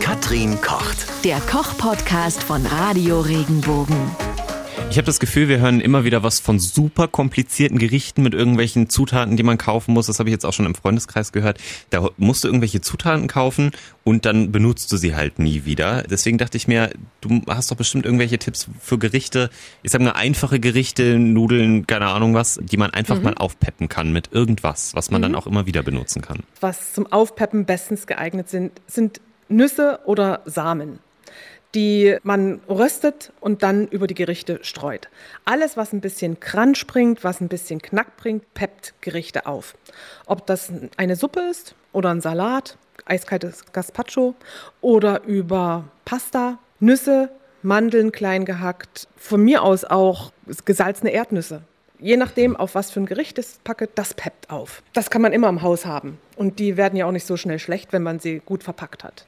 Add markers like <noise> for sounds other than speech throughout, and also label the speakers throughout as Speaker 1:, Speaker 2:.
Speaker 1: Katrin kocht.
Speaker 2: Der Koch-Podcast von Radio Regenbogen.
Speaker 3: Ich habe das Gefühl, wir hören immer wieder was von super komplizierten Gerichten mit irgendwelchen Zutaten, die man kaufen muss. Das habe ich jetzt auch schon im Freundeskreis gehört. Da musst du irgendwelche Zutaten kaufen und dann benutzt du sie halt nie wieder. Deswegen dachte ich mir, du hast doch bestimmt irgendwelche Tipps für Gerichte. Ich sage mal einfache Gerichte, Nudeln, keine Ahnung was, die man einfach mhm. mal aufpeppen kann mit irgendwas, was man mhm. dann auch immer wieder benutzen kann.
Speaker 4: Was zum Aufpeppen bestens geeignet sind, sind Nüsse oder Samen die man röstet und dann über die Gerichte streut. Alles, was ein bisschen Crunch bringt, was ein bisschen Knack bringt, peppt Gerichte auf. Ob das eine Suppe ist oder ein Salat, eiskaltes Gazpacho oder über Pasta, Nüsse, Mandeln klein gehackt, von mir aus auch gesalzene Erdnüsse. Je nachdem, auf was für ein Gericht es packe, das peppt auf. Das kann man immer im Haus haben. Und die werden ja auch nicht so schnell schlecht, wenn man sie gut verpackt hat.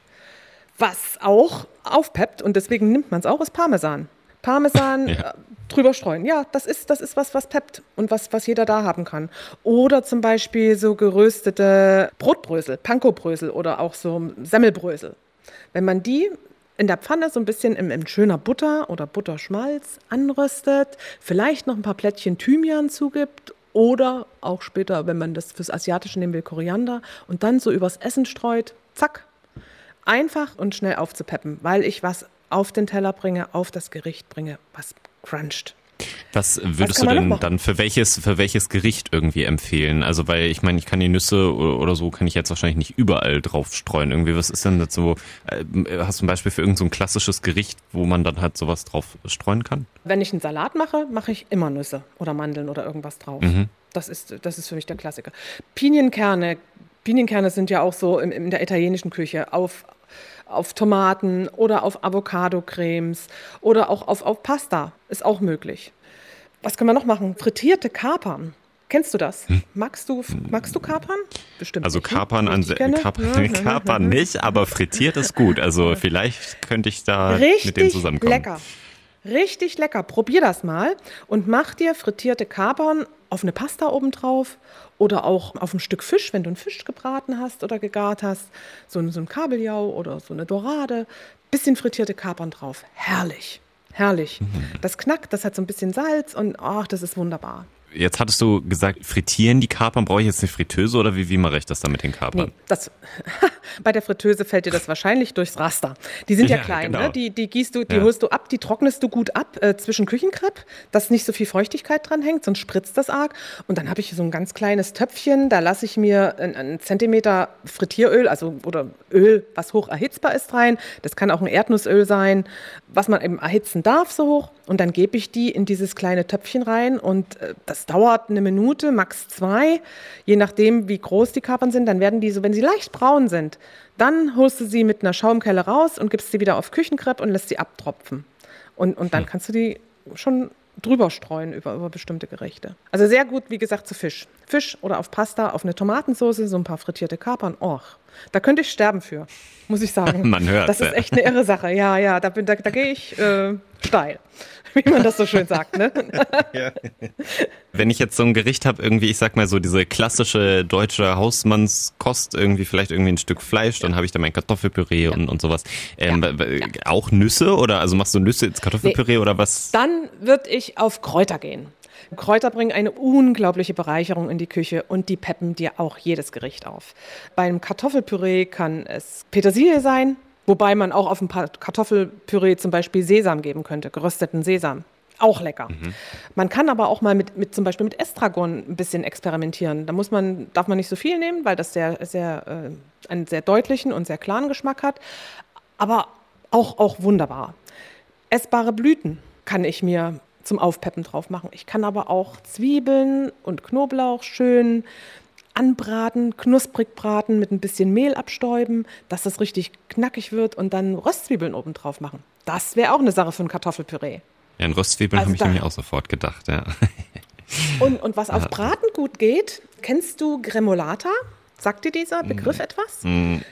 Speaker 4: Was auch aufpeppt und deswegen nimmt man es auch, ist Parmesan. Parmesan ja. Äh, drüber streuen. Ja, das ist, das ist was, was peppt und was, was jeder da haben kann. Oder zum Beispiel so geröstete Brotbrösel, Pankobrösel oder auch so Semmelbrösel. Wenn man die in der Pfanne so ein bisschen in, in, schöner Butter oder Butterschmalz anröstet, vielleicht noch ein paar Plättchen Thymian zugibt oder auch später, wenn man das fürs Asiatische nehmen will, Koriander und dann so übers Essen streut, zack, einfach und schnell aufzupeppen, weil ich was auf den Teller bringe, auf das Gericht bringe, was cruncht.
Speaker 3: Was würdest was du denn dann für welches, für welches Gericht irgendwie empfehlen? Also, weil ich meine, ich kann die Nüsse oder so, kann ich jetzt wahrscheinlich nicht überall drauf streuen. Irgendwie, was ist denn das so? Äh, hast du ein Beispiel für irgendein so klassisches Gericht, wo man dann halt sowas drauf streuen kann?
Speaker 4: Wenn ich einen Salat mache, mache ich immer Nüsse oder Mandeln oder irgendwas drauf. Mhm. Das, ist, das ist für mich der Klassiker. Pinienkerne, Pinienkerne sind ja auch so in, in der italienischen Küche auf auf Tomaten oder auf Avocado-Cremes oder auch auf, auf Pasta. Ist auch möglich. Was können wir noch machen? Frittierte Kapern. Kennst du das? Hm. Magst du, magst du Kapern?
Speaker 3: Bestimmt. Also nicht, ne? Kapern, an, Kapern, <laughs> Kapern nicht, aber frittiert ist gut. Also vielleicht könnte ich da
Speaker 4: Richtig
Speaker 3: mit denen zusammenkommen.
Speaker 4: Lecker. Richtig lecker. Probier das mal und mach dir frittierte Kapern auf eine Pasta obendrauf oder auch auf ein Stück Fisch, wenn du einen Fisch gebraten hast oder gegart hast. So, so ein Kabeljau oder so eine Dorade. Bisschen frittierte Kapern drauf. Herrlich. Herrlich. Mhm. Das knackt, das hat so ein bisschen Salz und ach, das ist wunderbar.
Speaker 3: Jetzt hattest du gesagt, frittieren die Kapern. Brauche ich jetzt eine Fritteuse oder wie, wie mache ich das dann mit den Kapern? Nee,
Speaker 4: das, <laughs> bei der Fritteuse fällt dir das wahrscheinlich durchs Raster. Die sind ja, ja klein, genau. ne? die, die gießt du, die ja. holst du ab, die trocknest du gut ab äh, zwischen Küchenkrepp, dass nicht so viel Feuchtigkeit dran hängt, sonst spritzt das arg. Und dann habe ich so ein ganz kleines Töpfchen, da lasse ich mir einen Zentimeter Frittieröl, also oder Öl, was hoch erhitzbar ist, rein. Das kann auch ein Erdnussöl sein, was man eben erhitzen darf so hoch. Und dann gebe ich die in dieses kleine Töpfchen rein und äh, das dauert eine Minute, max zwei, je nachdem, wie groß die Kapern sind. Dann werden die so, wenn sie leicht braun sind, dann holst du sie mit einer Schaumkelle raus und gibst sie wieder auf Küchenkrepp und lässt sie abtropfen. Und, und dann hm. kannst du die schon drüber streuen über, über bestimmte Gerichte. Also sehr gut, wie gesagt, zu Fisch. Fisch oder auf Pasta, auf eine Tomatensauce, so ein paar frittierte Kapern. Och, da könnte ich sterben für, muss ich sagen. <laughs>
Speaker 3: Man hört.
Speaker 4: Das ist echt eine irre Sache. Ja, ja, da, da, da gehe ich äh, steil. <laughs> wie man das so schön sagt. Ne? <laughs>
Speaker 3: ja. Wenn ich jetzt so ein Gericht habe, irgendwie, ich sag mal so diese klassische deutsche Hausmannskost, irgendwie vielleicht irgendwie ein Stück Fleisch, dann habe ich da mein Kartoffelpüree ja. und, und sowas. Ähm, ja. Auch Nüsse oder also machst du Nüsse ins Kartoffelpüree nee. oder was?
Speaker 4: Dann würde ich auf Kräuter gehen. Kräuter bringen eine unglaubliche Bereicherung in die Küche und die peppen dir auch jedes Gericht auf. Beim Kartoffelpüree kann es Petersilie sein, Wobei man auch auf ein Kartoffelpüree zum Beispiel Sesam geben könnte, gerösteten Sesam. Auch lecker. Mhm. Man kann aber auch mal mit, mit zum Beispiel mit Estragon ein bisschen experimentieren. Da muss man, darf man nicht so viel nehmen, weil das sehr, sehr, äh, einen sehr deutlichen und sehr klaren Geschmack hat. Aber auch, auch wunderbar. Essbare Blüten kann ich mir zum Aufpeppen drauf machen. Ich kann aber auch Zwiebeln und Knoblauch schön anbraten, knusprig braten, mit ein bisschen Mehl abstäuben, dass das richtig knackig wird und dann Röstzwiebeln oben drauf machen. Das wäre auch eine Sache für ein Kartoffelpüree.
Speaker 3: Ja, an Röstzwiebeln also habe ich mir auch sofort gedacht, ja. <laughs>
Speaker 4: Und, und was auf Braten gut geht, kennst du Gremolata? Sagt dir dieser Begriff etwas?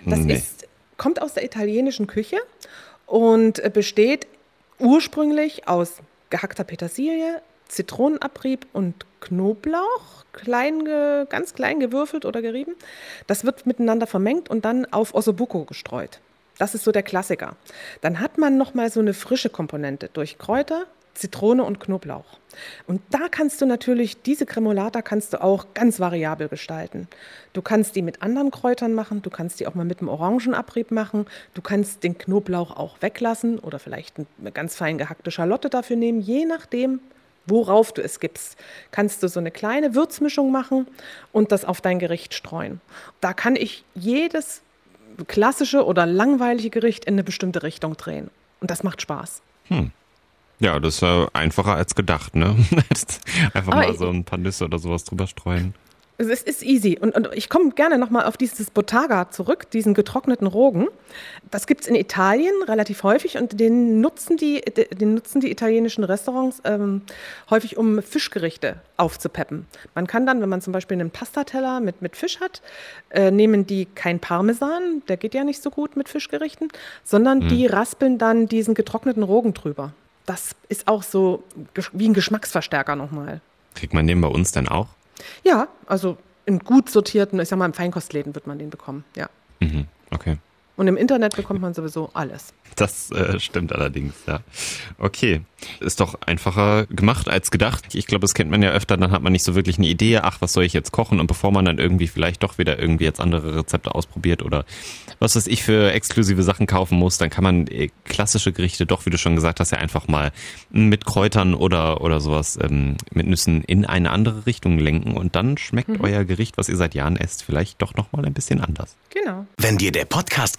Speaker 4: Das nee. ist, kommt aus der italienischen Küche und besteht ursprünglich aus gehackter Petersilie, Zitronenabrieb und Knoblauch, klein, ganz klein gewürfelt oder gerieben. Das wird miteinander vermengt und dann auf Ossobuco gestreut. Das ist so der Klassiker. Dann hat man noch mal so eine frische Komponente durch Kräuter, Zitrone und Knoblauch. Und da kannst du natürlich, diese Cremolata kannst du auch ganz variabel gestalten. Du kannst die mit anderen Kräutern machen, du kannst die auch mal mit einem Orangenabrieb machen, du kannst den Knoblauch auch weglassen oder vielleicht eine ganz fein gehackte Schalotte dafür nehmen, je nachdem, worauf du es gibst. Kannst du so eine kleine Würzmischung machen und das auf dein Gericht streuen. Da kann ich jedes klassische oder langweilige Gericht in eine bestimmte Richtung drehen. Und das macht Spaß. Hm.
Speaker 3: Ja, das ist äh, einfacher als gedacht, ne? <laughs> Einfach Aber mal so ein paar Nüsse oder sowas drüber streuen.
Speaker 4: Es ist easy. Und, und ich komme gerne nochmal auf dieses Botaga zurück, diesen getrockneten Rogen. Das gibt es in Italien relativ häufig und den nutzen die, den nutzen die italienischen Restaurants ähm, häufig, um Fischgerichte aufzupeppen. Man kann dann, wenn man zum Beispiel einen Pastateller mit, mit Fisch hat, äh, nehmen die kein Parmesan, der geht ja nicht so gut mit Fischgerichten, sondern hm. die raspeln dann diesen getrockneten Rogen drüber das ist auch so wie ein Geschmacksverstärker nochmal.
Speaker 3: Kriegt man den bei uns denn auch?
Speaker 4: Ja, also in gut sortierten, ich sag mal, im Feinkostläden wird man den bekommen, ja.
Speaker 3: Mhm, okay.
Speaker 4: Und im Internet bekommt man sowieso alles.
Speaker 3: Das äh, stimmt allerdings, ja. Okay. Ist doch einfacher gemacht als gedacht. Ich glaube, das kennt man ja öfter, dann hat man nicht so wirklich eine Idee, ach, was soll ich jetzt kochen? Und bevor man dann irgendwie vielleicht doch wieder irgendwie jetzt andere Rezepte ausprobiert oder was weiß ich für exklusive Sachen kaufen muss, dann kann man äh, klassische Gerichte doch, wie du schon gesagt hast, ja einfach mal mit Kräutern oder, oder sowas ähm, mit Nüssen in eine andere Richtung lenken und dann schmeckt mhm. euer Gericht, was ihr seit Jahren esst, vielleicht doch nochmal ein bisschen anders.
Speaker 4: Genau.
Speaker 1: Wenn dir der Podcast